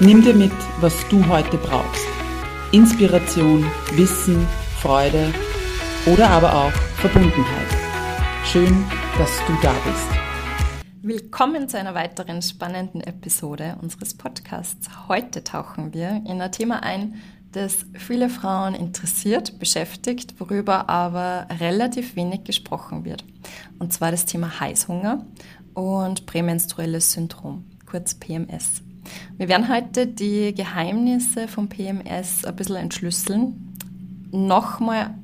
Nimm dir mit, was du heute brauchst. Inspiration, Wissen, Freude oder aber auch Verbundenheit. Schön, dass du da bist. Willkommen zu einer weiteren spannenden Episode unseres Podcasts. Heute tauchen wir in ein Thema ein, das viele Frauen interessiert, beschäftigt, worüber aber relativ wenig gesprochen wird. Und zwar das Thema Heißhunger und prämenstruelles Syndrom, kurz PMS. Wir werden heute die Geheimnisse vom PMS ein bisschen entschlüsseln, nochmal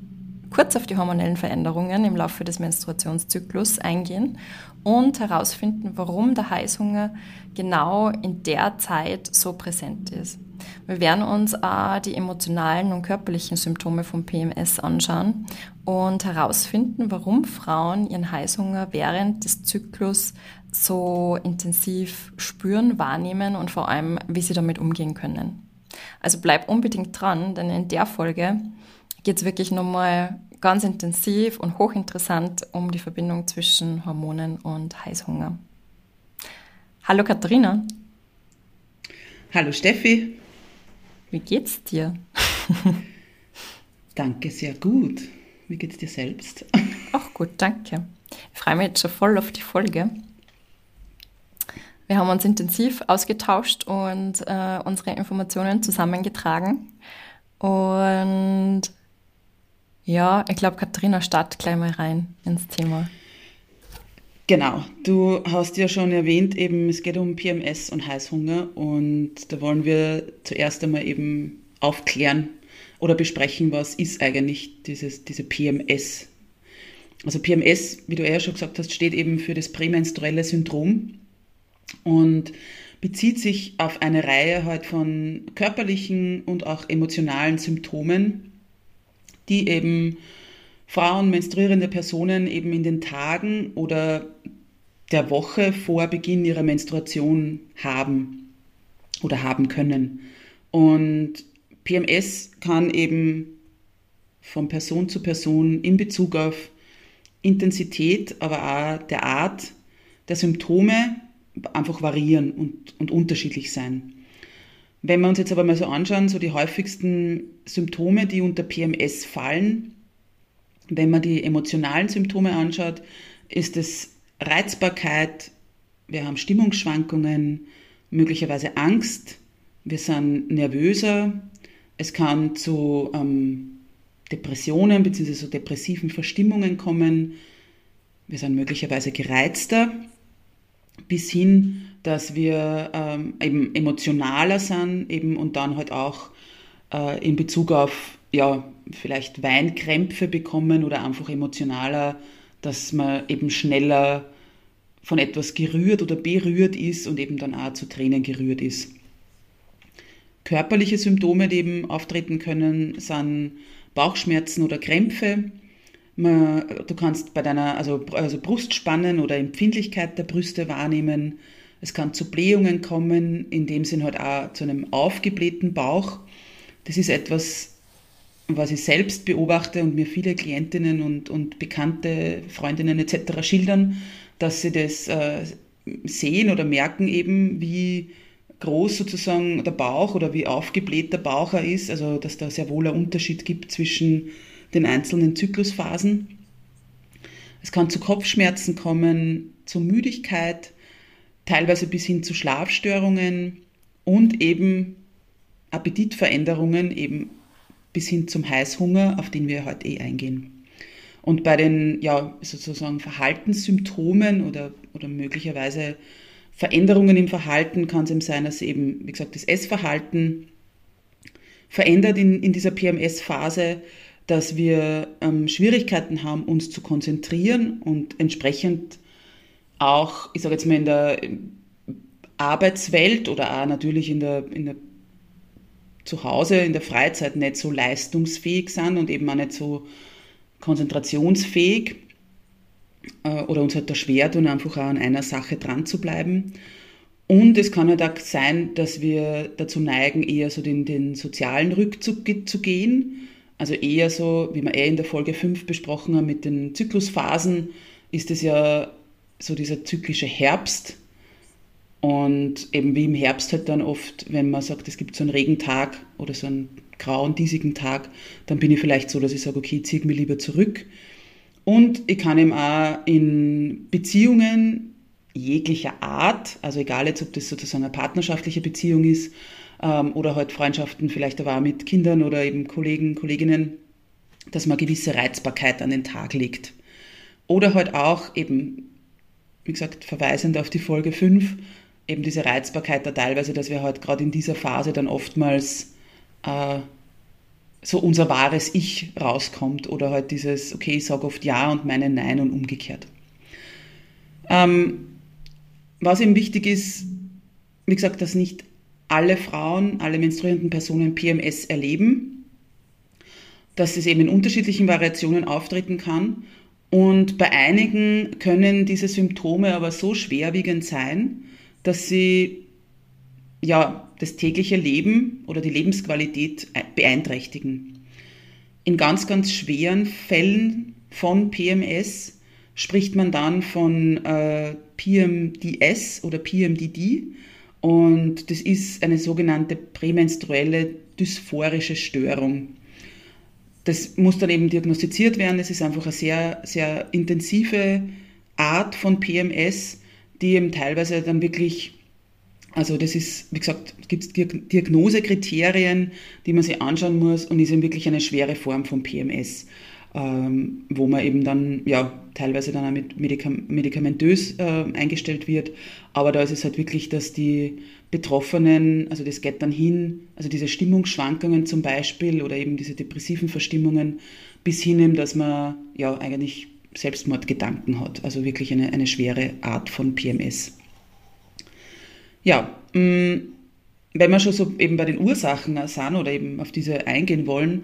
kurz auf die hormonellen Veränderungen im Laufe des Menstruationszyklus eingehen und herausfinden, warum der Heißhunger genau in der Zeit so präsent ist. Wir werden uns auch die emotionalen und körperlichen Symptome vom PMS anschauen und herausfinden, warum Frauen ihren Heißhunger während des Zyklus so intensiv spüren, wahrnehmen und vor allem, wie sie damit umgehen können. Also bleib unbedingt dran, denn in der Folge geht es wirklich nochmal ganz intensiv und hochinteressant um die Verbindung zwischen Hormonen und Heißhunger. Hallo Katharina. Hallo Steffi. Wie geht's dir? danke, sehr gut. Wie geht's dir selbst? Auch gut, danke. Ich freue mich jetzt schon voll auf die Folge. Wir haben uns intensiv ausgetauscht und äh, unsere Informationen zusammengetragen. Und ja, ich glaube, Katharina startet gleich mal rein ins Thema. Genau, du hast ja schon erwähnt, eben es geht um PMS und Heißhunger und da wollen wir zuerst einmal eben aufklären oder besprechen, was ist eigentlich dieses, diese PMS. Also PMS, wie du ja schon gesagt hast, steht eben für das prämenstruelle Syndrom und bezieht sich auf eine Reihe halt von körperlichen und auch emotionalen Symptomen, die eben Frauen, menstruierende Personen eben in den Tagen oder der Woche vor Beginn ihrer Menstruation haben oder haben können. Und PMS kann eben von Person zu Person in Bezug auf Intensität, aber auch der Art der Symptome einfach variieren und, und unterschiedlich sein. Wenn wir uns jetzt aber mal so anschauen, so die häufigsten Symptome, die unter PMS fallen, wenn man die emotionalen Symptome anschaut, ist es Reizbarkeit, wir haben Stimmungsschwankungen, möglicherweise Angst, wir sind nervöser, es kann zu ähm, Depressionen bzw. so depressiven Verstimmungen kommen, wir sind möglicherweise gereizter, bis hin, dass wir ähm, eben emotionaler sind eben und dann halt auch äh, in Bezug auf ja, vielleicht Weinkrämpfe bekommen oder einfach emotionaler, dass man eben schneller von etwas gerührt oder berührt ist und eben dann auch zu Tränen gerührt ist. Körperliche Symptome, die eben auftreten können, sind Bauchschmerzen oder Krämpfe. Man, du kannst bei deiner also, also Brustspannen oder Empfindlichkeit der Brüste wahrnehmen. Es kann zu Blähungen kommen, in dem Sinn halt auch zu einem aufgeblähten Bauch. Das ist etwas, was ich selbst beobachte und mir viele Klientinnen und, und bekannte Freundinnen etc. schildern, dass sie das äh, sehen oder merken eben, wie groß sozusagen der Bauch oder wie aufgebläht der Bauch ist, also dass da sehr wohl ein Unterschied gibt zwischen den einzelnen Zyklusphasen. Es kann zu Kopfschmerzen kommen, zu Müdigkeit, teilweise bis hin zu Schlafstörungen und eben Appetitveränderungen, eben bis hin zum Heißhunger, auf den wir heute eh eingehen. Und bei den ja, sozusagen Verhaltenssymptomen oder, oder möglicherweise Veränderungen im Verhalten kann es eben sein, dass eben, wie gesagt, das Essverhalten verändert in, in dieser PMS-Phase, dass wir ähm, Schwierigkeiten haben, uns zu konzentrieren und entsprechend auch, ich sage jetzt mal, in der Arbeitswelt oder auch natürlich in der, in der zu Hause in der Freizeit nicht so leistungsfähig sind und eben auch nicht so konzentrationsfähig äh, oder uns halt da schwer tun, einfach auch an einer Sache dran zu bleiben. Und es kann halt auch sein, dass wir dazu neigen, eher so den, den sozialen Rückzug zu gehen. Also eher so, wie wir eh in der Folge 5 besprochen haben, mit den Zyklusphasen, ist es ja so dieser zyklische Herbst. Und eben wie im Herbst halt dann oft, wenn man sagt, es gibt so einen Regentag oder so einen grauen, diesigen Tag, dann bin ich vielleicht so, dass ich sage, okay, ziehe mich lieber zurück. Und ich kann eben auch in Beziehungen jeglicher Art, also egal jetzt, ob das sozusagen eine partnerschaftliche Beziehung ist ähm, oder halt Freundschaften vielleicht aber auch mit Kindern oder eben Kollegen, Kolleginnen, dass man gewisse Reizbarkeit an den Tag legt. Oder halt auch eben, wie gesagt, verweisend auf die Folge 5, eben diese Reizbarkeit da teilweise, dass wir halt gerade in dieser Phase dann oftmals äh, so unser wahres Ich rauskommt oder halt dieses, okay, ich sage oft Ja und meine Nein und umgekehrt. Ähm, was eben wichtig ist, wie gesagt, dass nicht alle Frauen, alle menstruierenden Personen PMS erleben, dass es eben in unterschiedlichen Variationen auftreten kann. Und bei einigen können diese Symptome aber so schwerwiegend sein, dass sie ja, das tägliche Leben oder die Lebensqualität beeinträchtigen. In ganz, ganz schweren Fällen von PMS spricht man dann von äh, PMDS oder PMDD. Und das ist eine sogenannte prämenstruelle dysphorische Störung. Das muss dann eben diagnostiziert werden. Es ist einfach eine sehr, sehr intensive Art von PMS, die eben teilweise dann wirklich, also das ist, wie gesagt, gibt Diagnosekriterien, die man sich anschauen muss und ist eben wirklich eine schwere Form von PMS ähm, wo man eben dann ja teilweise dann auch mit Medikam medikamentös äh, eingestellt wird. Aber da ist es halt wirklich, dass die Betroffenen, also das geht dann hin, also diese Stimmungsschwankungen zum Beispiel oder eben diese depressiven Verstimmungen bis hin, dass man ja eigentlich Selbstmordgedanken hat. Also wirklich eine, eine schwere Art von PMS. Ja, mh, mm, wenn wir schon so eben bei den Ursachen sind oder eben auf diese eingehen wollen,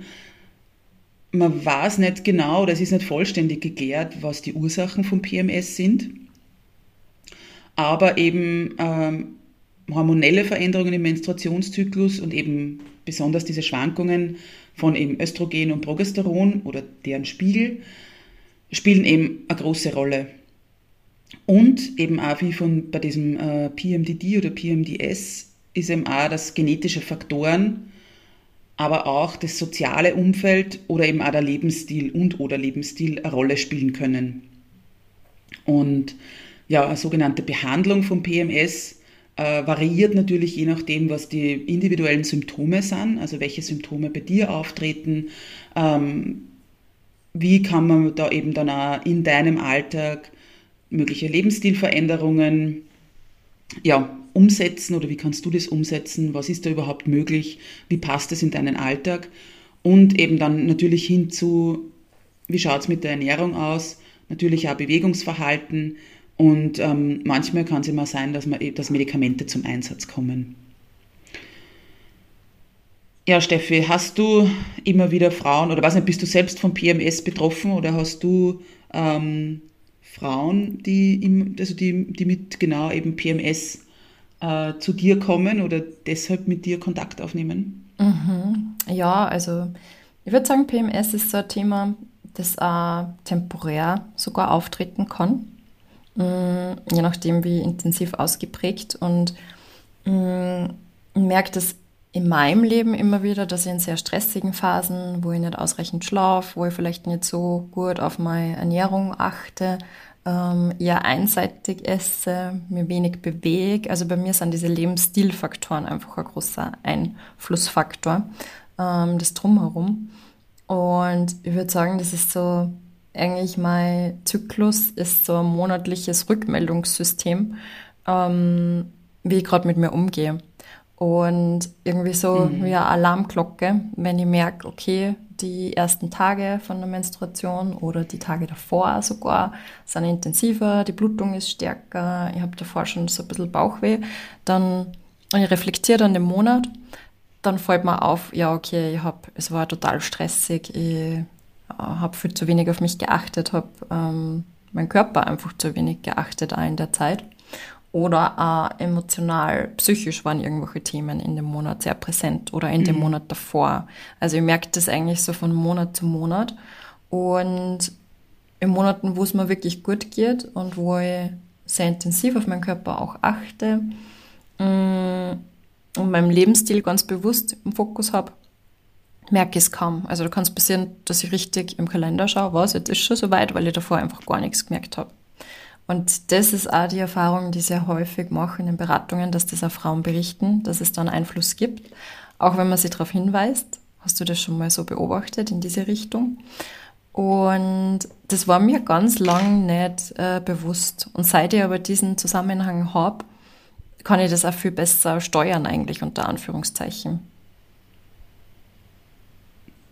man weiß nicht genau, es ist nicht vollständig geklärt, was die Ursachen von PMS sind. Aber eben ähm, hormonelle Veränderungen im Menstruationszyklus und eben besonders diese Schwankungen von eben Östrogen und Progesteron oder deren Spiegel spielen eben eine große Rolle. Und eben auch wie von bei diesem äh, PMDD oder PMDS ist eben auch, dass genetische Faktoren aber auch das soziale Umfeld oder eben auch der Lebensstil und oder Lebensstil eine Rolle spielen können. Und ja, eine sogenannte Behandlung von PMS äh, variiert natürlich je nachdem, was die individuellen Symptome sind, also welche Symptome bei dir auftreten, ähm, wie kann man da eben dann auch in deinem Alltag mögliche Lebensstilveränderungen ja, umsetzen oder wie kannst du das umsetzen? Was ist da überhaupt möglich? Wie passt es in deinen Alltag? Und eben dann natürlich hinzu, wie schaut es mit der Ernährung aus? Natürlich auch Bewegungsverhalten. Und ähm, manchmal kann es immer sein, dass, man, dass Medikamente zum Einsatz kommen. Ja, Steffi, hast du immer wieder Frauen oder was nicht, bist du selbst von PMS betroffen oder hast du ähm, Frauen, die, im, also die, die mit genau eben PMS äh, zu dir kommen oder deshalb mit dir Kontakt aufnehmen? Mhm. Ja, also ich würde sagen, PMS ist so ein Thema, das auch temporär sogar auftreten kann, mhm, je nachdem, wie intensiv ausgeprägt. Und mhm, ich merke das in meinem Leben immer wieder, dass ich in sehr stressigen Phasen, wo ich nicht ausreichend schlafe, wo ich vielleicht nicht so gut auf meine Ernährung achte, ähm, eher einseitig esse, mir wenig bewege. Also bei mir sind diese Lebensstilfaktoren einfach ein großer Einflussfaktor, ähm, das Drumherum. Und ich würde sagen, das ist so, eigentlich mein Zyklus ist so ein monatliches Rückmeldungssystem, ähm, wie ich gerade mit mir umgehe. Und irgendwie so mhm. wie eine Alarmglocke, wenn ich merke, okay, die ersten Tage von der Menstruation oder die Tage davor sogar sind intensiver, die Blutung ist stärker, ich habe davor schon so ein bisschen Bauchweh, dann und ich reflektiere dann den Monat, dann fällt mir auf, ja okay, ich hab, es war total stressig, ich äh, habe viel zu wenig auf mich geachtet, habe ähm, mein Körper einfach zu wenig geachtet auch in der Zeit oder auch emotional, psychisch waren irgendwelche Themen in dem Monat sehr präsent oder in mhm. dem Monat davor. Also ich merke das eigentlich so von Monat zu Monat. Und in Monaten, wo es mir wirklich gut geht und wo ich sehr intensiv auf meinen Körper auch achte mm, und meinem Lebensstil ganz bewusst im Fokus habe, merke ich es kaum. Also da kann es passieren, dass ich richtig im Kalender schaue, was, jetzt ist schon soweit, weil ich davor einfach gar nichts gemerkt habe. Und das ist auch die Erfahrung, die ich sehr häufig mache in den Beratungen, dass das auch Frauen berichten, dass es dann Einfluss gibt, auch wenn man sie darauf hinweist. Hast du das schon mal so beobachtet in diese Richtung? Und das war mir ganz lang nicht äh, bewusst. Und seit ich aber diesen Zusammenhang habe, kann ich das auch viel besser steuern eigentlich unter Anführungszeichen.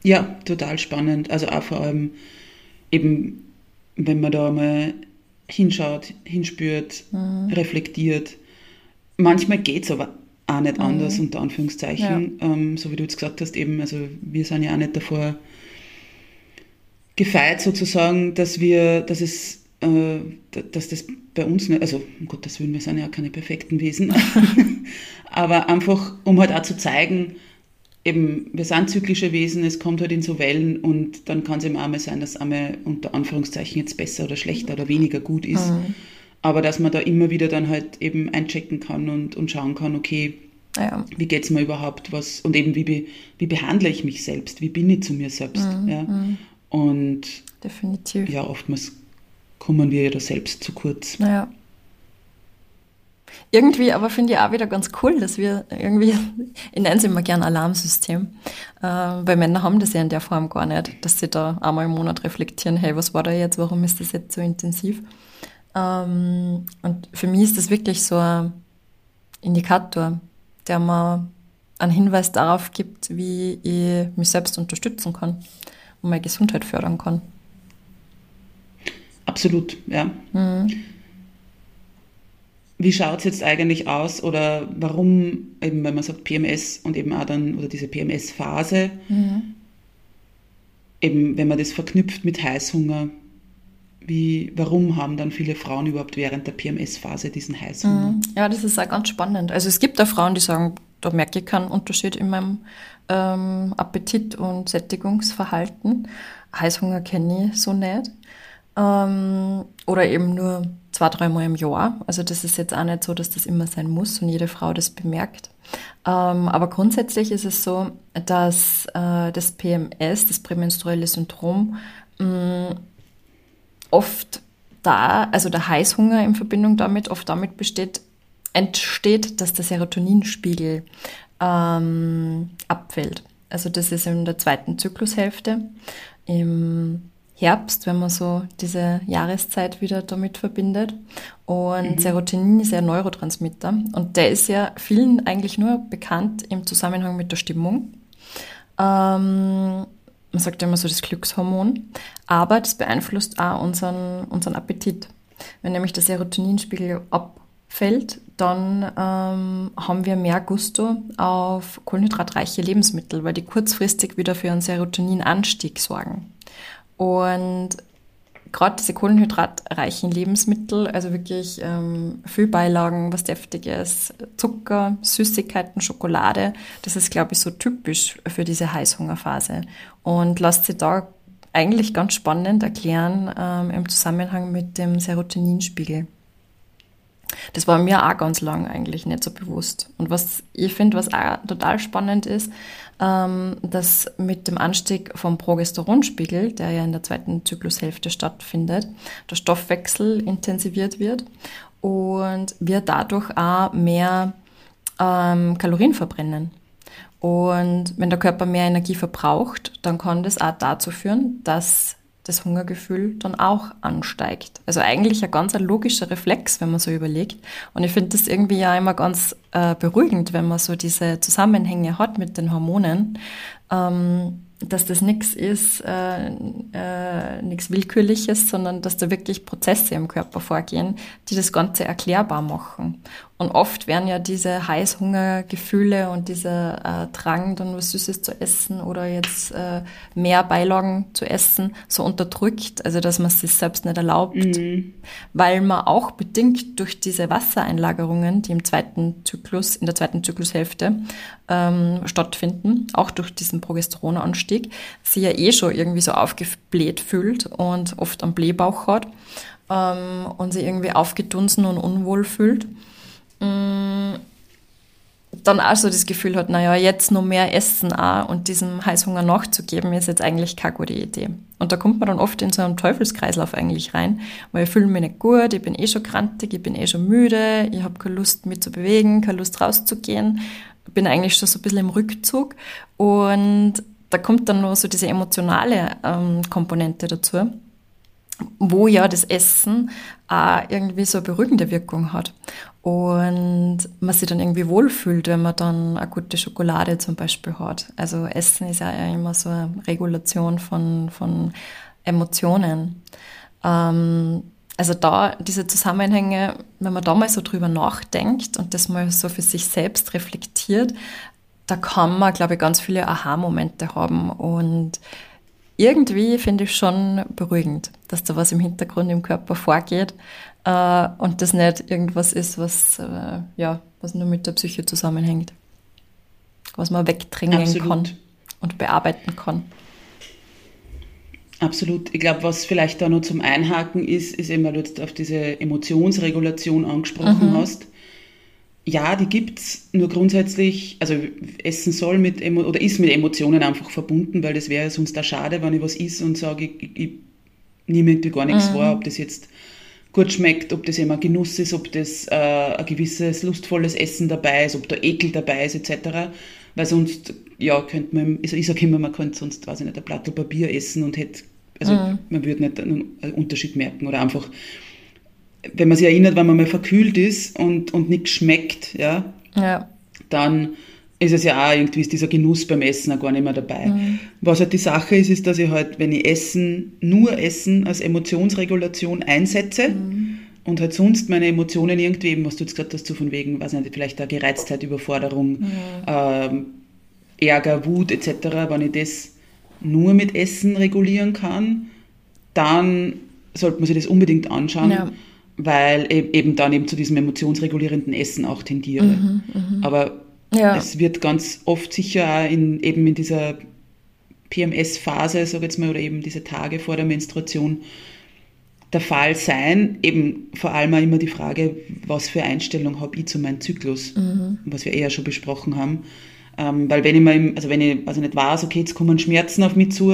Ja, total spannend. Also auch vor allem eben, wenn man da mal hinschaut, hinspürt, mhm. reflektiert. Manchmal geht es aber auch nicht mhm. anders, unter Anführungszeichen. Ja. Ähm, so wie du jetzt gesagt hast, eben, also wir sind ja auch nicht davor gefeit sozusagen, dass wir, dass es, äh, dass das bei uns nicht, also um Gottes Willen, wir sind ja keine perfekten Wesen, aber einfach, um halt auch zu zeigen, eben, wir sind zyklische Wesen, es kommt halt in so Wellen und dann kann es eben auch mal sein, dass einmal unter Anführungszeichen jetzt besser oder schlechter oder weniger gut ist. Mhm. Aber dass man da immer wieder dann halt eben einchecken kann und, und schauen kann, okay, ja. wie geht es mir überhaupt, was, und eben wie, wie behandle ich mich selbst, wie bin ich zu mir selbst. Mhm. Ja? Mhm. Und definitiv. Ja, oftmals kommen wir ja da selbst zu kurz. Naja. Irgendwie aber finde ich auch wieder ganz cool, dass wir irgendwie, ich nenne es immer gern Alarmsystem, äh, weil Männer haben das ja in der Form gar nicht, dass sie da einmal im Monat reflektieren, hey, was war da jetzt, warum ist das jetzt so intensiv? Ähm, und für mich ist das wirklich so ein Indikator, der mir einen Hinweis darauf gibt, wie ich mich selbst unterstützen kann und meine Gesundheit fördern kann. Absolut, ja. Mhm wie schaut es jetzt eigentlich aus oder warum, eben wenn man sagt PMS und eben auch dann, oder diese PMS-Phase, mhm. eben wenn man das verknüpft mit Heißhunger, wie, warum haben dann viele Frauen überhaupt während der PMS-Phase diesen Heißhunger? Mhm. Ja, das ist auch ganz spannend. Also es gibt da Frauen, die sagen, da merke ich keinen Unterschied in meinem ähm, Appetit und Sättigungsverhalten. Heißhunger kenne ich so nicht. Ähm, oder eben nur zwei, dreimal im Jahr. Also das ist jetzt auch nicht so, dass das immer sein muss und jede Frau das bemerkt. Ähm, aber grundsätzlich ist es so, dass äh, das PMS, das prämenstruelle Syndrom, mh, mm, oft da, also der Heißhunger in Verbindung damit, oft damit besteht, entsteht, dass der Serotoninspiegel ähm, abfällt. Also das ist in der zweiten Zyklushälfte. Im Herbst, wenn man so diese Jahreszeit wieder damit verbindet. Und mhm. Serotonin ist ja ein Neurotransmitter und der ist ja vielen eigentlich nur bekannt im Zusammenhang mit der Stimmung. Ähm, man sagt ja immer so das Glückshormon, aber das beeinflusst auch unseren, unseren Appetit. Wenn nämlich der Serotoninspiegel abfällt, dann ähm, haben wir mehr Gusto auf kohlenhydratreiche Lebensmittel, weil die kurzfristig wieder für einen Serotoninanstieg sorgen. Und gerade diese kohlenhydratreichen Lebensmittel, also wirklich ähm, viel Beilagen, was deftiges, Zucker, Süßigkeiten, Schokolade, das ist, glaube ich, so typisch für diese Heißhungerphase. Und lasst sich da eigentlich ganz spannend erklären ähm, im Zusammenhang mit dem Serotoninspiegel. Das war mir auch ganz lang eigentlich nicht so bewusst. Und was ich finde, was auch total spannend ist, ähm, dass mit dem Anstieg vom Progesteronspiegel, der ja in der zweiten Zyklushälfte stattfindet, der Stoffwechsel intensiviert wird und wir dadurch auch mehr ähm, Kalorien verbrennen. Und wenn der Körper mehr Energie verbraucht, dann kann das auch dazu führen, dass das Hungergefühl dann auch ansteigt. Also eigentlich ein ganz logischer Reflex, wenn man so überlegt. Und ich finde das irgendwie ja immer ganz äh, beruhigend, wenn man so diese Zusammenhänge hat mit den Hormonen. Ähm, dass das nichts ist, äh, äh, nichts Willkürliches, sondern dass da wirklich Prozesse im Körper vorgehen, die das Ganze erklärbar machen. Und oft werden ja diese Heißhungergefühle und dieser äh, Drang, dann was Süßes zu essen oder jetzt äh, mehr Beilagen zu essen, so unterdrückt, also dass man es sich selbst nicht erlaubt, mhm. weil man auch bedingt durch diese Wassereinlagerungen, die im zweiten Zyklus, in der zweiten Zyklushälfte ähm, stattfinden, auch durch diesen Progesteronanstieg, sie ja eh schon irgendwie so aufgebläht fühlt und oft am Blähbauch hat ähm, und sie irgendwie aufgedunsen und unwohl fühlt. Mm, dann auch so das Gefühl hat, naja, jetzt noch mehr Essen auch und diesem Heißhunger nachzugeben, ist jetzt eigentlich keine gute Idee. Und da kommt man dann oft in so einen Teufelskreislauf eigentlich rein, weil ich fühle mich nicht gut, ich bin eh schon krantig, ich bin eh schon müde, ich habe keine Lust, mich zu bewegen, keine Lust rauszugehen, bin eigentlich schon so ein bisschen im Rückzug und da kommt dann noch so diese emotionale ähm, Komponente dazu wo ja das Essen auch irgendwie so eine beruhigende Wirkung hat. Und man sich dann irgendwie wohlfühlt, wenn man dann eine gute Schokolade zum Beispiel hat. Also Essen ist ja immer so eine Regulation von, von Emotionen. Ähm, also da diese Zusammenhänge, wenn man da mal so drüber nachdenkt und das mal so für sich selbst reflektiert, da kann man, glaube ich, ganz viele Aha-Momente haben und irgendwie finde ich schon beruhigend, dass da was im Hintergrund im Körper vorgeht äh, und das nicht irgendwas ist, was, äh, ja, was nur mit der Psyche zusammenhängt, was man wegdrängen Absolut. kann und bearbeiten kann. Absolut. Ich glaube, was vielleicht da noch zum Einhaken ist, ist eben, weil du jetzt auf diese Emotionsregulation angesprochen mhm. hast ja, die gibt's nur grundsätzlich, also Essen soll mit Emo oder ist mit Emotionen einfach verbunden, weil das wäre sonst da schade, wenn ich was is und sage, ich, ich, ich nehme irgendwie gar nichts mhm. wahr, ob das jetzt gut schmeckt, ob das immer Genuss ist, ob das äh, ein gewisses lustvolles Essen dabei ist, ob da Ekel dabei ist, etc. Weil sonst, ja, könnte man, also ich sage immer, man könnte sonst, weiß ich nicht, ein Blatt Papier essen und hätte, also mhm. man würde nicht einen Unterschied merken oder einfach wenn man sich erinnert, wenn man mal verkühlt ist und, und nichts schmeckt, ja, ja, dann ist es ja auch irgendwie ist dieser Genuss beim Essen auch gar nicht mehr dabei. Mhm. Was halt die Sache ist, ist, dass ich halt, wenn ich Essen, nur Essen als Emotionsregulation einsetze mhm. Und halt sonst meine Emotionen irgendwie, eben, was du jetzt gesagt hast, so von wegen, weiß nicht, vielleicht eine Gereiztheit, Überforderung, mhm. ähm, Ärger, Wut etc., wenn ich das nur mit Essen regulieren kann, dann sollte man sich das unbedingt anschauen. Ja weil ich eben dann eben zu diesem emotionsregulierenden Essen auch tendiere. Mhm, mh. Aber ja. es wird ganz oft sicher auch in, eben in dieser PMS-Phase, sage jetzt mal, oder eben diese Tage vor der Menstruation der Fall sein. Eben vor allem auch immer die Frage, was für Einstellung habe ich zu meinem Zyklus, mhm. was wir eher schon besprochen haben. Ähm, weil wenn ich mal, also wenn ich also nicht weiß, okay, jetzt kommen Schmerzen auf mich zu,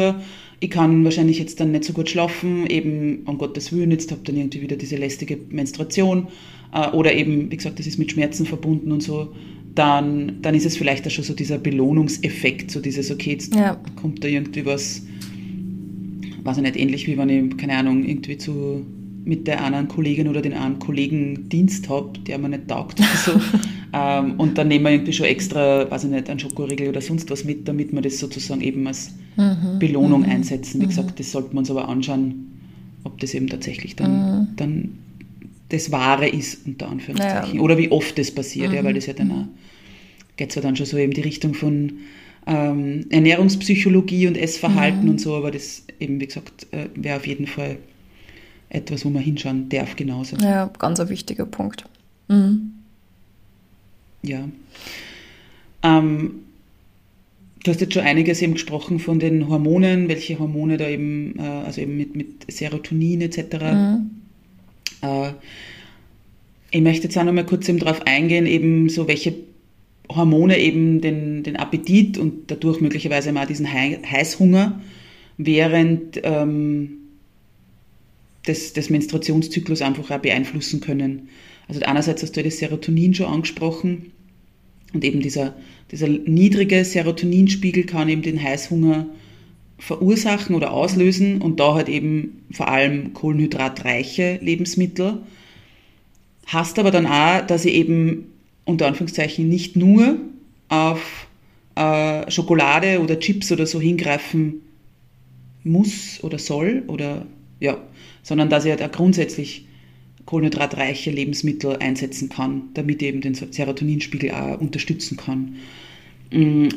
ich kann wahrscheinlich jetzt dann nicht so gut schlafen, eben um Gottes Willen, jetzt habe dann irgendwie wieder diese lästige Menstruation äh, oder eben, wie gesagt, das ist mit Schmerzen verbunden und so, dann, dann ist es vielleicht auch schon so dieser Belohnungseffekt, so dieses, okay, jetzt ja. kommt da irgendwie was, weiß ich nicht, ähnlich wie wenn ich, keine Ahnung, irgendwie zu mit der anderen Kollegin oder den anderen Kollegen Dienst habe, der mir nicht taugt oder so. ähm, und dann nehmen wir irgendwie schon extra, weiß ich nicht, einen Schokoriegel oder sonst was mit, damit wir das sozusagen eben als mhm. Belohnung mhm. einsetzen. Wie mhm. gesagt, das sollte man uns aber anschauen, ob das eben tatsächlich dann, mhm. dann das Wahre ist, unter Anführungszeichen. Ja. Oder wie oft das passiert, ja, weil das ja dann auch, geht zwar dann schon so eben die Richtung von ähm, Ernährungspsychologie und Essverhalten mhm. und so, aber das eben, wie gesagt, äh, wäre auf jeden Fall etwas, wo man hinschauen darf, genauso. Ja, ganz ein wichtiger Punkt. Mhm. Ja. Ähm, du hast jetzt schon einiges eben gesprochen von den Hormonen, welche Hormone da eben, äh, also eben mit, mit Serotonin etc. Mhm. Äh, ich möchte jetzt auch noch mal kurz eben darauf eingehen, eben so welche Hormone eben den, den Appetit und dadurch möglicherweise mal diesen Heißhunger während ähm, des, des Menstruationszyklus einfach auch beeinflussen können. Also einerseits hast du das Serotonin schon angesprochen und eben dieser, dieser niedrige Serotoninspiegel kann eben den Heißhunger verursachen oder auslösen und da halt eben vor allem kohlenhydratreiche Lebensmittel. Hast aber dann auch, dass ich eben unter Anführungszeichen nicht nur auf äh, Schokolade oder Chips oder so hingreifen muss oder soll oder ja, sondern dass er da grundsätzlich kohlenhydratreiche Lebensmittel einsetzen kann, damit eben den Serotoninspiegel auch unterstützen kann. Mm,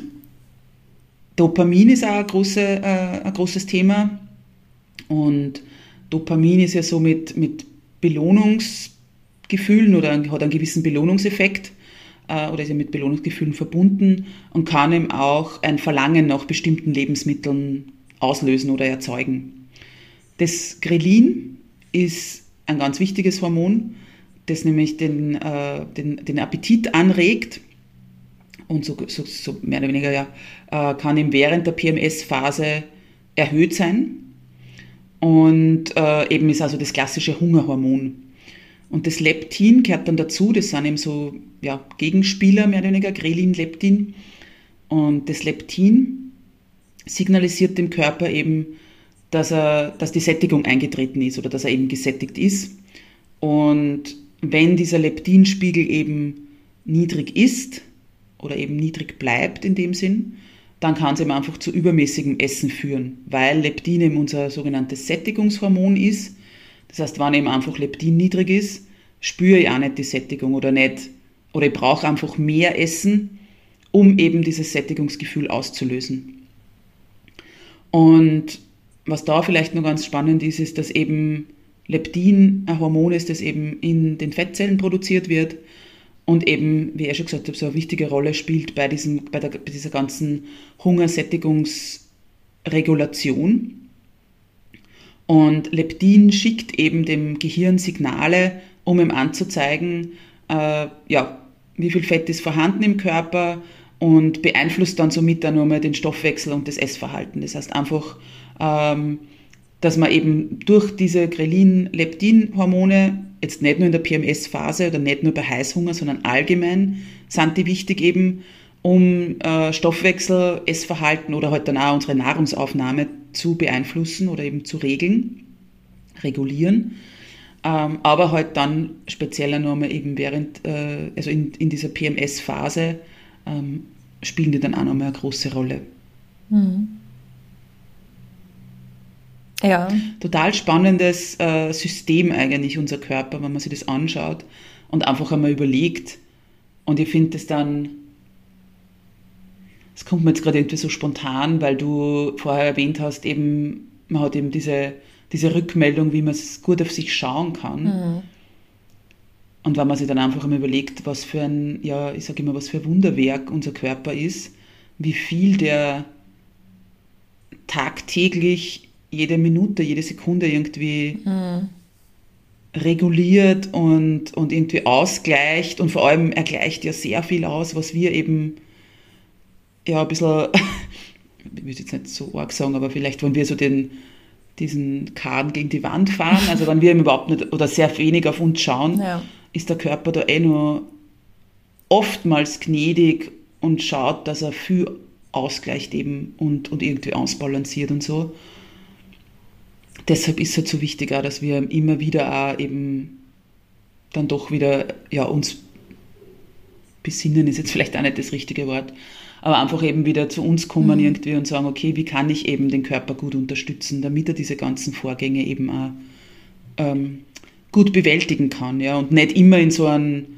Dopamin ist auch ein, große, äh, ein großes Thema und Dopamin ist ja so mit, mit Belohnungsgefühlen oder hat einen gewissen Belohnungseffekt äh, oder ist ja mit Belohnungsgefühlen verbunden und kann eben auch ein Verlangen nach bestimmten Lebensmitteln auslösen oder erzeugen. Das Grelin ist ein ganz wichtiges Hormon, das nämlich den, äh, den, den Appetit anregt und so, so, so, mehr oder weniger ja, äh, kann eben während der PMS-Phase erhöht sein. Und äh, eben ist also das klassische Hungerhormon. Und das Leptin gehört dann dazu, das sind eben so ja, Gegenspieler, mehr oder weniger, Grelin, Leptin. Und das Leptin signalisiert dem Körper eben, dass, er, dass die Sättigung eingetreten ist oder dass er eben gesättigt ist. Und wenn dieser Leptinspiegel eben niedrig ist oder eben niedrig bleibt in dem Sinn, dann kann es eben einfach zu übermäßigem Essen führen, weil Leptin eben unser sogenanntes Sättigungshormon ist. Das heißt, wenn eben einfach Leptin niedrig ist, spüre ich auch nicht die Sättigung oder nicht, oder ich brauche einfach mehr Essen, um eben dieses Sättigungsgefühl auszulösen. Und was da vielleicht noch ganz spannend ist, ist, dass eben Leptin ein Hormon ist, das eben in den Fettzellen produziert wird und eben, wie ich schon gesagt habe, so eine wichtige Rolle spielt bei, diesem, bei, der, bei dieser ganzen Hungersättigungsregulation. Und Leptin schickt eben dem Gehirn Signale, um ihm anzuzeigen, äh, ja, wie viel Fett ist vorhanden im Körper und beeinflusst dann somit dann nur mal den Stoffwechsel und das Essverhalten. Das heißt einfach, ähm, dass man eben durch diese Grelin-Leptin-Hormone, jetzt nicht nur in der PMS-Phase oder nicht nur bei Heißhunger, sondern allgemein, sind die wichtig eben, um äh, Stoffwechsel, Essverhalten oder halt dann auch unsere Nahrungsaufnahme zu beeinflussen oder eben zu regeln, regulieren. Ähm, aber halt dann spezieller nur mal eben während, äh, also in, in dieser PMS-Phase ähm, spielen die dann auch nochmal eine große Rolle. Mhm. Ja. Total spannendes äh, System eigentlich, unser Körper, wenn man sich das anschaut und einfach einmal überlegt. Und ich finde das dann, das kommt mir jetzt gerade irgendwie so spontan, weil du vorher erwähnt hast, eben, man hat eben diese, diese Rückmeldung, wie man es gut auf sich schauen kann. Mhm. Und wenn man sich dann einfach einmal überlegt, was für ein, ja, ich sage immer, was für ein Wunderwerk unser Körper ist, wie viel der tagtäglich, jede Minute, jede Sekunde irgendwie mhm. reguliert und, und irgendwie ausgleicht und vor allem er gleicht ja sehr viel aus, was wir eben ja ein bisschen, ich würde jetzt nicht so arg sagen, aber vielleicht wenn wir so den diesen Kahn gegen die Wand fahren, also wenn wir überhaupt nicht oder sehr wenig auf uns schauen, ja ist der Körper da eh nur oftmals gnädig und schaut, dass er viel ausgleicht eben und, und irgendwie ausbalanciert und so. Deshalb ist es halt so wichtig auch, dass wir immer wieder auch eben dann doch wieder ja, uns besinnen, ist jetzt vielleicht auch nicht das richtige Wort, aber einfach eben wieder zu uns kommen mhm. irgendwie und sagen, okay, wie kann ich eben den Körper gut unterstützen, damit er diese ganzen Vorgänge eben auch ähm, gut bewältigen kann, ja, und nicht immer in so ein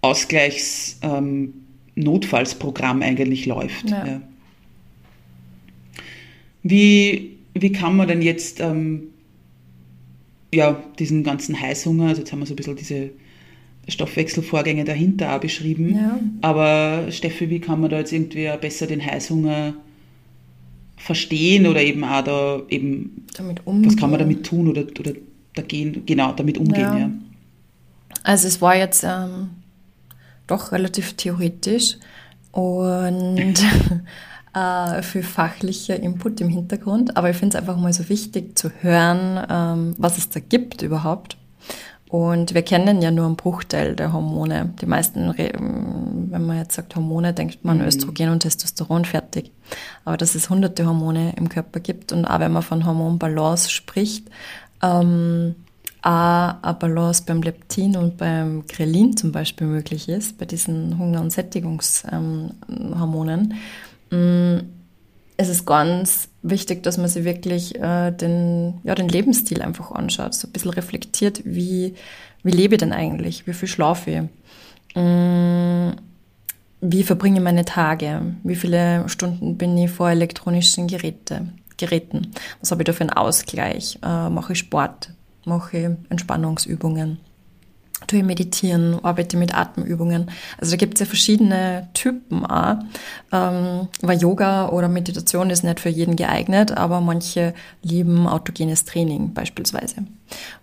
Ausgleichs-Notfallsprogramm ähm, eigentlich läuft. Ja. Ja. Wie, wie kann man denn jetzt ähm, ja, diesen ganzen Heißhunger, also jetzt haben wir so ein bisschen diese Stoffwechselvorgänge dahinter auch beschrieben, ja. aber Steffi, wie kann man da jetzt irgendwie besser den Heißhunger verstehen oder eben auch da eben, was kann man damit tun oder, oder dagegen, genau, damit umgehen. Ja. ja. Also es war jetzt ähm, doch relativ theoretisch und äh, für fachliche Input im Hintergrund, aber ich finde es einfach mal so wichtig zu hören, ähm, was es da gibt überhaupt. Und wir kennen ja nur einen Bruchteil der Hormone. Die meisten, wenn man jetzt sagt Hormone, denkt man mhm. Östrogen und Testosteron fertig. Aber dass es hunderte Hormone im Körper gibt und auch wenn man von Hormonbalance spricht, ähm, eine Balance beim Leptin und beim Grelin zum Beispiel möglich ist, bei diesen Hunger- und Sättigungshormonen, mm, es ist ganz wichtig, dass man sich wirklich äh, den, ja, den Lebensstil einfach anschaut, so ein bisschen reflektiert, wie, wie lebe ich denn eigentlich, wie viel schlafe ich, mm, wie verbringe ich meine Tage, wie viele Stunden bin ich vor elektronischen Geräte, Geräten, was habe ich da für einen Ausgleich, äh, mache ich Sport, mache ich Entspannungsübungen tue meditieren, arbeite mit Atemübungen. Also da gibt es ja verschiedene Typen auch. Ähm, weil Yoga oder Meditation ist nicht für jeden geeignet, aber manche lieben autogenes Training beispielsweise.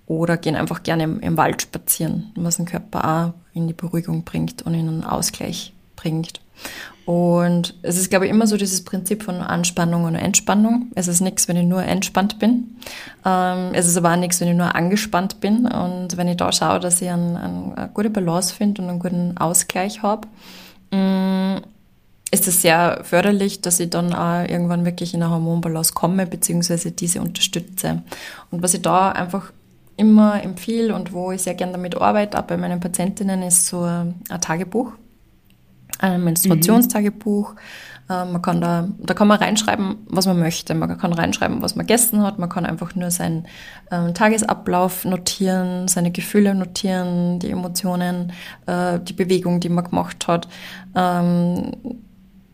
Oder gehen einfach gerne im, im Wald spazieren, was den Körper auch in die Beruhigung bringt und in einen Ausgleich bringt. Und es ist, glaube ich, immer so dieses Prinzip von Anspannung und Entspannung. Es ist nichts, wenn ich nur entspannt bin. Ähm, es ist aber auch nichts, wenn ich nur angespannt bin. Und wenn ich da schaue, dass ich ein, ein, eine gute Balance finde und einen guten Ausgleich habe, mm, ist es sehr förderlich, dass ich dann auch irgendwann wirklich in eine Hormonbalance komme, beziehungsweise diese unterstütze. Und was ich da einfach immer empfehle und wo ich sehr gerne damit arbeite, auch bei meinen Patientinnen, ist so ein Tagebuch ein Menstruationstagebuch. Mhm. Man kann da, da kann man reinschreiben, was man möchte. Man kann reinschreiben, was man gegessen hat. Man kann einfach nur seinen ähm, Tagesablauf notieren, seine Gefühle notieren, die Emotionen, äh, die Bewegung, die man gemacht hat. Ähm,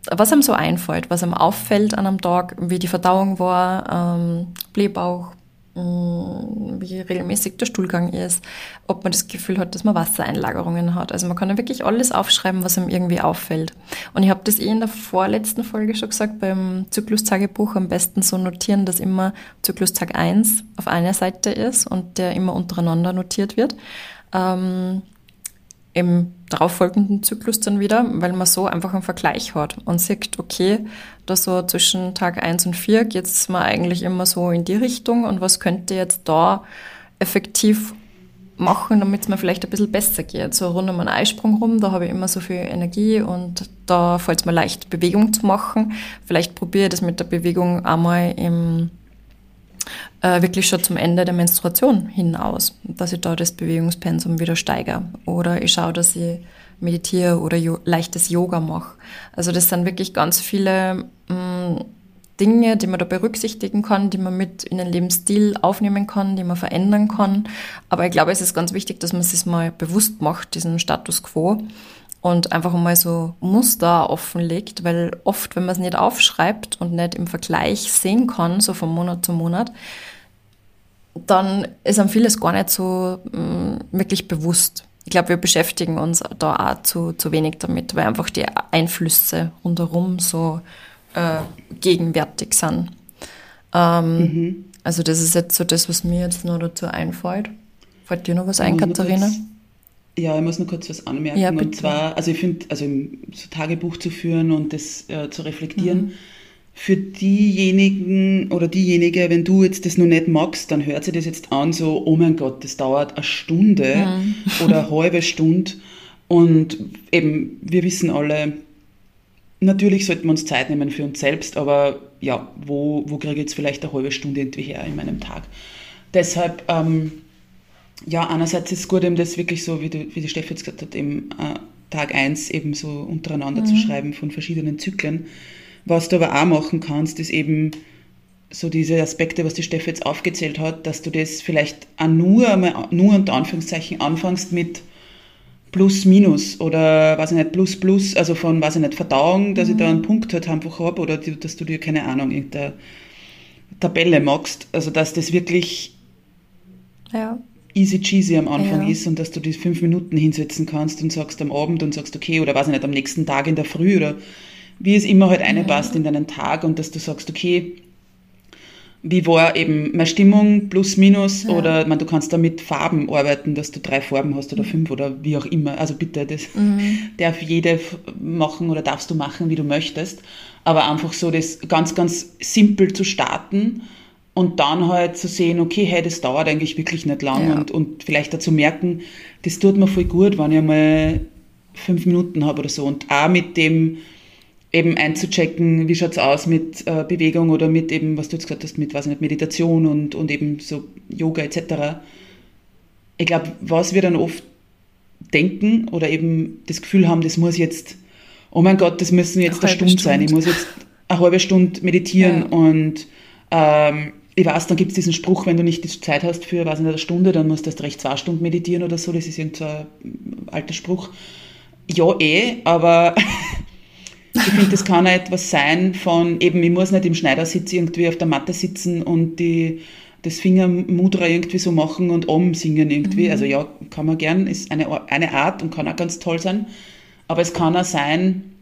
was einem so einfällt, was einem auffällt an einem Tag, wie die Verdauung war, ähm, Blähbauch, wie regelmäßig der Stuhlgang ist, ob man das Gefühl hat, dass man Wassereinlagerungen hat. Also man kann ja wirklich alles aufschreiben, was einem irgendwie auffällt. Und ich habe das eh in der vorletzten Folge schon gesagt, beim Zyklustagebuch am besten so notieren, dass immer Zyklustag 1 auf einer Seite ist und der immer untereinander notiert wird. Ähm, im darauffolgenden Zyklus dann wieder, weil man so einfach einen Vergleich hat und sieht, okay, da so zwischen Tag 1 und 4 geht es mir eigentlich immer so in die Richtung und was könnte jetzt da effektiv machen, damit es mir vielleicht ein bisschen besser geht. So rund um einen Eisprung rum, da habe ich immer so viel Energie und da fällt es mir leicht, Bewegung zu machen. Vielleicht probiere ich das mit der Bewegung einmal im äh, wirklich schon zum Ende der Menstruation hinaus, dass ich da das Bewegungspensum wieder steigere. Oder ich schaue, dass ich meditiere oder jo leichtes Yoga mache. Also das sind wirklich ganz viele mh, mm, Dinge, die man da berücksichtigen kann, die man mit in den Lebensstil aufnehmen kann, die man verändern kann. Aber ich glaube, es ist ganz wichtig, dass man sich mal bewusst macht, diesen Status quo und einfach mal so Muster offenlegt, weil oft, wenn man es nicht aufschreibt und nicht im Vergleich sehen kann, so von Monat zu Monat, dann ist einem vieles gar nicht so mh, mm, wirklich bewusst. Ich glaube, wir beschäftigen uns da auch zu, zu wenig damit, weil einfach die Einflüsse rundherum so äh, gegenwärtig sind. Ähm, mhm. Also das ist jetzt so das, was mir jetzt noch dazu einfällt. Fällt dir noch was ein, Katharina? Kurz, ja, ich muss nur kurz was anmerken. Ja, und zwar, also ich finde, also so Tagebuch zu führen und das äh, zu reflektieren, mhm. Für diejenigen oder diejenige, wenn du jetzt das noch nicht magst, dann hört sich das jetzt an, so, oh mein Gott, das dauert eine Stunde mhm. oder eine halbe Stunde. Und eben, wir wissen alle, natürlich sollten wir uns Zeit nehmen für uns selbst, aber ja, wo, wo kriege ich jetzt vielleicht eine halbe Stunde irgendwie her in meinem Tag? Deshalb, ähm, ja, einerseits ist es gut, eben das wirklich so, wie, du, wie die Steffi jetzt gesagt hat, eben äh, Tag 1 eben so untereinander mhm. zu schreiben von verschiedenen Zyklen. Was du aber auch machen kannst, ist eben so diese Aspekte, was die Steffi jetzt aufgezählt hat, dass du das vielleicht auch nur, nur unter Anführungszeichen anfängst mit Plus, Minus oder, weiß ich nicht, Plus, Plus, also von, weiß ich nicht, Verdauung, dass mhm. ich da einen mhm. Punkt halt einfach habe oder die, dass du dir, keine Ahnung, irgendeine Tabelle magst. Also, dass das wirklich ja easy cheesy am Anfang ja. ist und dass du die fünf Minuten hinsetzen kannst und sagst am Abend und sagst, okay, oder weiß ich nicht, am nächsten Tag in der Früh oder wie es immer halt einpasst in deinen Tag und dass du sagst, okay, wie war eben meine Stimmung, plus, minus, ja. oder man, du kannst da mit Farben arbeiten, dass du drei Farben hast oder fünf oder wie auch immer. Also bitte, das mhm. darf jede machen oder darfst du machen, wie du möchtest. Aber einfach so das ganz, ganz simpel zu starten und dann halt zu sehen, okay, hey, das dauert eigentlich wirklich nicht lang ja. und, und vielleicht dazu merken, das tut mir voll gut, wenn ich mal fünf Minuten habe oder so. Und auch mit dem eben einzuchecken, wie schaut's aus mit äh, Bewegung oder mit eben, was du jetzt gesagt hast, mit weiß nicht, Meditation und, und eben so Yoga etc. Ich glaube, was wir dann oft denken oder eben das Gefühl haben, das muss jetzt, oh mein Gott, das müssen jetzt eine Stunde, Stunde sein, ich muss jetzt eine halbe Stunde meditieren ja. und ähm, ich weiß, dann gibt es diesen Spruch, wenn du nicht die Zeit hast für, weiß nicht, eine Stunde, dann musst du erst recht zwei Stunden meditieren oder so. Das ist irgendein alter Spruch. Ja, eh, aber ich finde, das kann auch etwas sein von eben, ich muss nicht im Schneidersitz irgendwie auf der Matte sitzen und die, das Fingermudra irgendwie so machen und Om singen irgendwie. Mhm. Also ja, kann man gern, ist eine, eine Art und kann auch ganz toll sein. Aber es kann auch sein,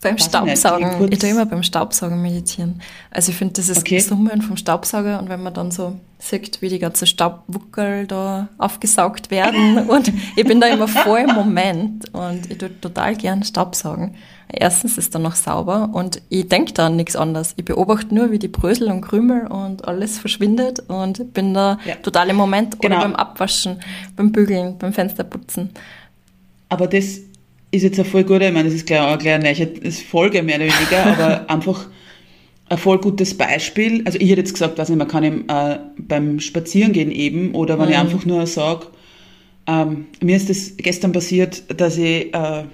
beim Staubsaugen, ich, ich tue immer beim Staubsaugen meditieren. Also ich finde, das ist okay. Summen vom Staubsauger und wenn man dann so sieht, wie die ganzen Staubwuckel da aufgesaugt werden und ich bin da immer voll im Moment und ich tue total gern Staubsaugen. Erstens ist dann noch sauber und ich denke da an nichts anderes. Ich beobachte nur, wie die Brösel und Krümel und alles verschwindet und bin da ja. total im Moment genau. oder beim Abwaschen, beim Bügeln, beim Fensterputzen. Aber das ist jetzt eine voll gute, ich meine, das ist gleich eine neue Folge mehr oder weniger, aber einfach ein voll gutes Beispiel. Also ich hätte jetzt gesagt, weiß nicht, man kann eben, äh, beim Spazierengehen eben oder wenn mhm. ich einfach nur sage, ähm, mir ist das gestern passiert, dass ich äh,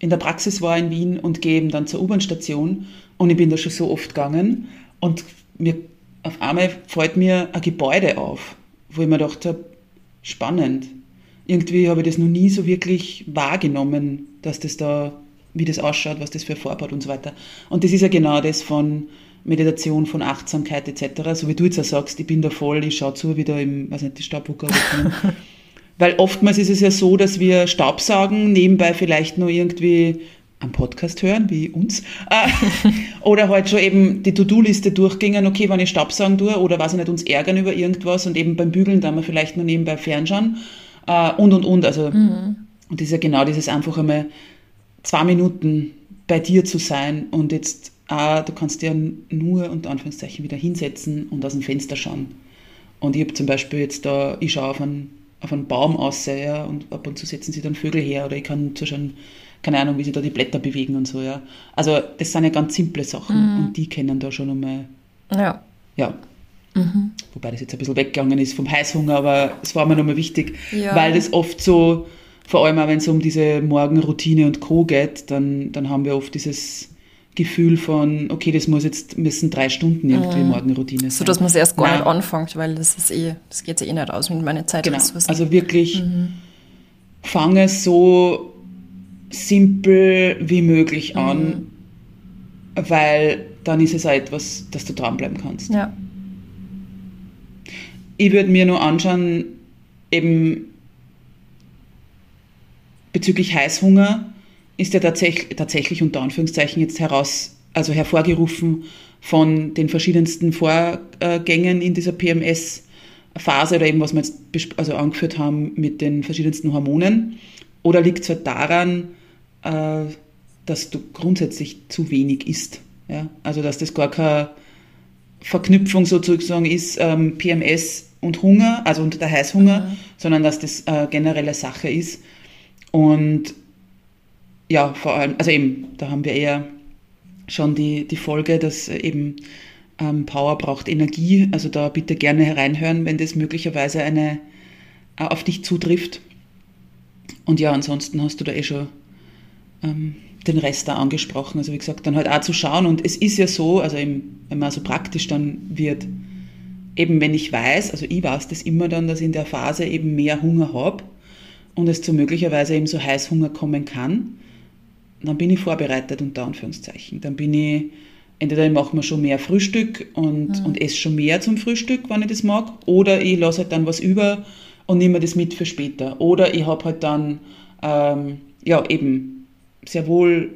in der Praxis war in Wien und gehe eben dann zur U-Bahn-Station und ich bin da schon so oft gegangen und mir auf einmal fällt mir ein Gebäude auf, wo ich mir gedacht habe, spannend. Irgendwie habe ich das noch nie so wirklich wahrgenommen, dass das da, wie das ausschaut, was das für hat und so weiter. Und das ist ja genau das von Meditation, von Achtsamkeit etc. So wie du jetzt auch sagst, ich bin da voll, ich schaue zu, wie da im, weiß nicht, die Staubwucker Weil oftmals ist es ja so, dass wir Staubsaugen, nebenbei vielleicht nur irgendwie einen Podcast hören, wie uns, äh, oder halt schon eben die To-Do-Liste durchgingen, okay, wenn ich Staubsaugen tue oder was ich nicht, uns ärgern über irgendwas und eben beim Bügeln dann wir vielleicht nur nebenbei fernschauen äh, und und und. Also, mhm. und das ist ja genau dieses einfach einmal zwei Minuten bei dir zu sein und jetzt, äh, du kannst dir nur unter Anführungszeichen wieder hinsetzen und aus dem Fenster schauen. Und ich habe zum Beispiel jetzt da, ich schaue auf einen, auf einen Baum aus, ja, und ab und zu setzen sie dann Vögel her oder ich kann zuschauen, keine Ahnung, wie sie da die Blätter bewegen und so, ja. Also das sind ja ganz simple Sachen mhm. und die kennen da schon einmal. Ja. Ja. Mhm. Wobei das jetzt ein bisschen weggegangen ist vom Heißhunger, aber es war mir nochmal wichtig, ja. weil das oft so, vor allem auch wenn es um diese Morgenroutine und Co. geht, dann, dann haben wir oft dieses Gefühl von, okay, das muss jetzt, müssen drei Stunden irgendwie mhm. Morgenroutine sein. So, dass man es erst gar Nein. nicht anfängt, weil das ist eh, das geht ja eh nicht aus mit meiner Zeit. Genau. Also wirklich mhm. fange so simpel wie möglich an, mhm. weil dann ist es auch etwas, dass du dranbleiben kannst. Ja. Ich würde mir nur anschauen, eben bezüglich Heißhunger ist ja tatsächlich, tatsächlich unter Anführungszeichen jetzt heraus, also hervorgerufen von den verschiedensten Vorgängen in dieser PMS-Phase oder eben was wir jetzt also angeführt haben mit den verschiedensten Hormonen. Oder liegt es halt daran, äh, dass du grundsätzlich zu wenig isst? Ja? Also dass das gar keine Verknüpfung sozusagen ist, ähm, PMS und Hunger, also unter der Heißhunger, mhm. sondern dass das äh, generelle Sache ist. Und ja, vor allem, also eben, da haben wir eher schon die, die Folge, dass eben ähm, Power braucht Energie. Also da bitte gerne hereinhören, wenn das möglicherweise eine äh, auf dich zutrifft. Und ja, ansonsten hast du da eh schon ähm, den Rest da angesprochen. Also wie gesagt, dann halt auch zu schauen. Und es ist ja so, also eben, wenn man so praktisch dann wird, eben wenn ich weiß, also ich weiß das immer dann, dass ich in der Phase eben mehr Hunger habe und es zu möglicherweise eben so Heißhunger kommen kann, dann bin ich vorbereitet unter Anführungszeichen. Dann bin ich, entweder ich mache mir schon mehr Frühstück und, mhm. und esse schon mehr zum Frühstück, wenn ich das mag, oder ich lasse halt dann was über und nehme das mit für später. Oder ich habe halt dann, ähm, ja eben, sehr wohl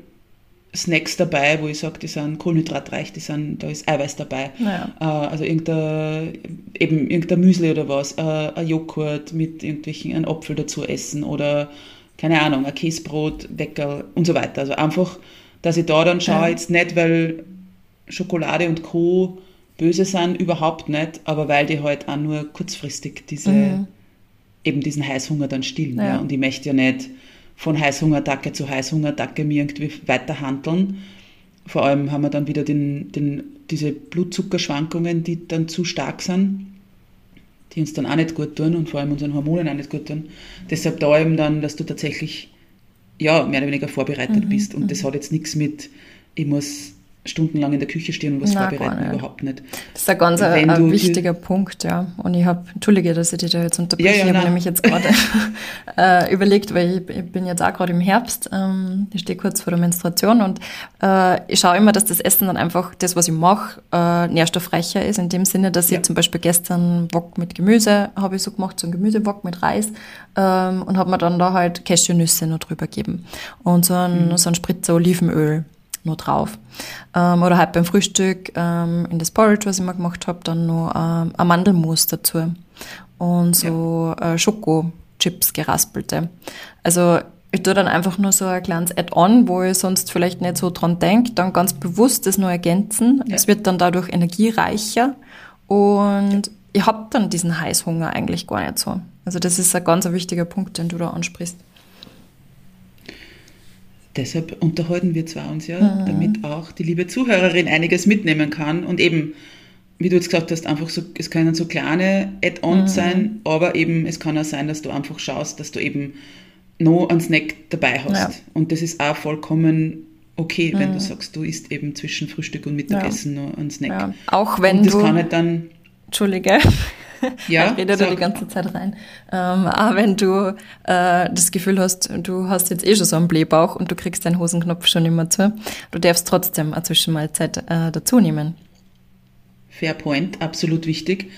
Snacks dabei, wo ich sage, die sind kohlenhydratreich, die sind, da ist Eiweiß dabei. Naja. Äh, also irgendein, eben irgendein Müsli oder was, äh, ein Joghurt mit irgendwelchen, einen Apfel dazu essen oder keine Ahnung, ein Käsebrot, Weckerl und so weiter. Also einfach, dass ich da dann schaue, ja. jetzt nicht, weil Schokolade und Co. böse sind, überhaupt nicht, aber weil die halt auch nur kurzfristig diese, mhm. eben diesen Heißhunger dann stillen. Ja. ja. Und ich möchte ja nicht von Heißhungerattacke zu Heißhungerattacke mir irgendwie weiter handeln. Vor allem haben wir dann wieder den, den, diese Blutzuckerschwankungen, die dann zu stark sind, die uns dann auch nicht gut tun und vor allem unseren Hormonen auch nicht gut tun. Deshalb da eben dann, dass du tatsächlich ja, mehr oder weniger vorbereitet mhm, bist. Und das mhm. hat jetzt nichts mit, ich muss stundenlang in der Küche stehen und was Na, vorbereiten, nicht. überhaupt nicht. Das ist ein ganz ein, ein wichtiger Punkt, ja. Und ich habe, entschuldige, dass ich dich da jetzt unterbreche, ja, ja, ich habe nämlich jetzt gerade äh, überlegt, weil ich, ich, bin jetzt auch gerade im Herbst, ähm, ich stehe kurz vor der Menstruation und äh, ich schaue immer, dass das Essen dann einfach, das, was ich mache, äh, nährstoffreicher ist, in dem Sinne, dass ja. ich zum Beispiel gestern Wok mit Gemüse habe ich so gemacht, so ein Gemüsewok mit Reis ähm, und habe mir dann da halt Cashewnüsse noch drüber gegeben und so ein, mhm. so ein Spritzer Olivenöl noch drauf. Ähm, oder halt beim Frühstück ähm, in das Porridge, was ich mal gemacht habe, dann noch ähm, Mandelmus dazu und so ja. äh, Schokochips geraspelte. Also ich tue dann einfach nur so ein kleines Add-on, wo ich sonst vielleicht nicht so dran denke, dann ganz bewusst das nur ergänzen. Ja. Es wird dann dadurch energiereicher und ja. ich habe dann diesen Heißhunger eigentlich gar nicht so. Also das ist ein ganz wichtiger Punkt, den du da ansprichst. Deshalb unterhalten wir zwar uns ja, mhm. damit auch die liebe Zuhörerin einiges mitnehmen kann und eben, wie du jetzt gesagt hast, einfach so, es können so kleine Add-ons mhm. sein, aber eben es kann auch sein, dass du einfach schaust, dass du eben noch einen Snack dabei hast. Ja. Und das ist auch vollkommen okay, wenn mhm. du sagst, du isst eben zwischen Frühstück und Mittagessen ja. noch einen Snack. Ja. Auch wenn und das du... kann halt dann... Entschuldige. Ja, ich rede da die ganze Zeit rein. Ähm, auch wenn du äh, das Gefühl hast, du hast jetzt eh schon so einen Blähbauch und du kriegst deinen Hosenknopf schon immer zu, du darfst trotzdem eine Zwischenmahlzeit äh, dazu nehmen. Fair point, absolut wichtig.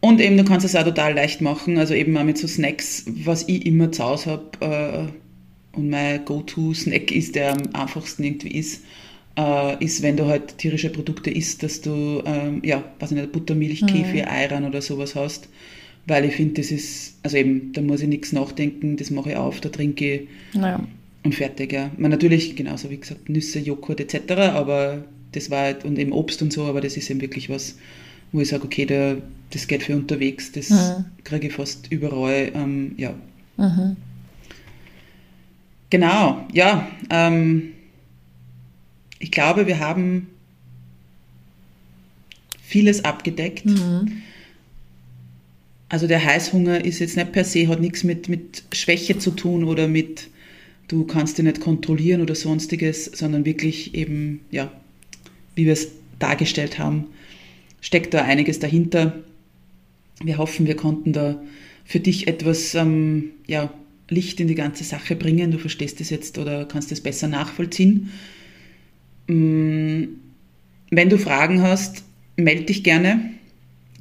Und eben, du kannst es auch total leicht machen, also eben auch mit so Snacks, was ich immer zu Hause habe äh, und mein Go-To-Snack ist, der am einfachsten irgendwie ist, äh, ist, wenn du halt tierische Produkte isst, dass du, ähm, ja, weiß nicht, Buttermilch, mhm. Kefir, Eiran oder sowas hast. Weil ich finde, das ist, also eben, da muss ich nichts nachdenken, das mache ich auf, da trinke ich naja. und fertig. Ja. Man natürlich, genauso wie gesagt, Nüsse, Joghurt etc., aber das war halt, und eben Obst und so, aber das ist eben wirklich was, wo ich sage, okay, da, das geht für unterwegs, das mhm. kriege ich fast überall, ähm, ja. Mhm. Genau, ja. Ähm, ich glaube, wir haben vieles abgedeckt. Mhm. Also der Heißhunger ist jetzt nicht per se, hat nichts mit, mit Schwäche zu tun oder mit, du kannst ihn nicht kontrollieren oder sonstiges, sondern wirklich eben, ja, wie wir es dargestellt haben, steckt da einiges dahinter. Wir hoffen, wir konnten da für dich etwas ähm, ja, Licht in die ganze Sache bringen. Du verstehst es jetzt oder kannst es besser nachvollziehen. Mm, wenn du Fragen hast, melde dich gerne.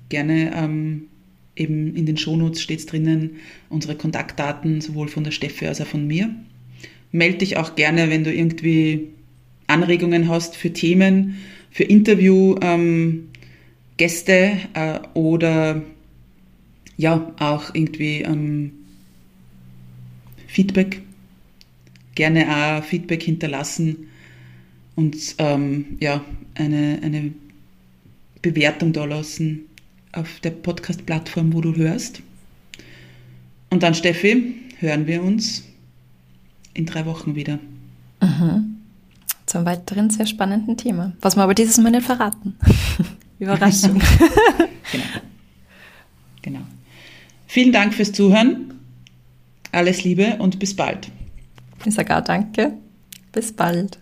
Gerne ähm, eben in den Shownotes steht es drinnen, unsere Kontaktdaten, sowohl von der Steffi als auch von mir. Melde dich auch gerne, wenn du irgendwie Anregungen hast für Themen, für Interviewgäste ähm, äh, oder ja, auch irgendwie ähm, Feedback. Gerne auch Feedback hinterlassen und ähm, ja, eine, eine Bewertung da lassen auf der Podcast-Plattform, wo du hörst. Und dann, Steffi, hören wir uns in drei Wochen wieder. Mhm. Zum weiteren sehr spannenden Thema, was wir aber dieses Mal nicht verraten. Überraschung. genau. genau. Vielen Dank fürs Zuhören. Alles Liebe und bis bald. Ich sage auch danke. Bis bald.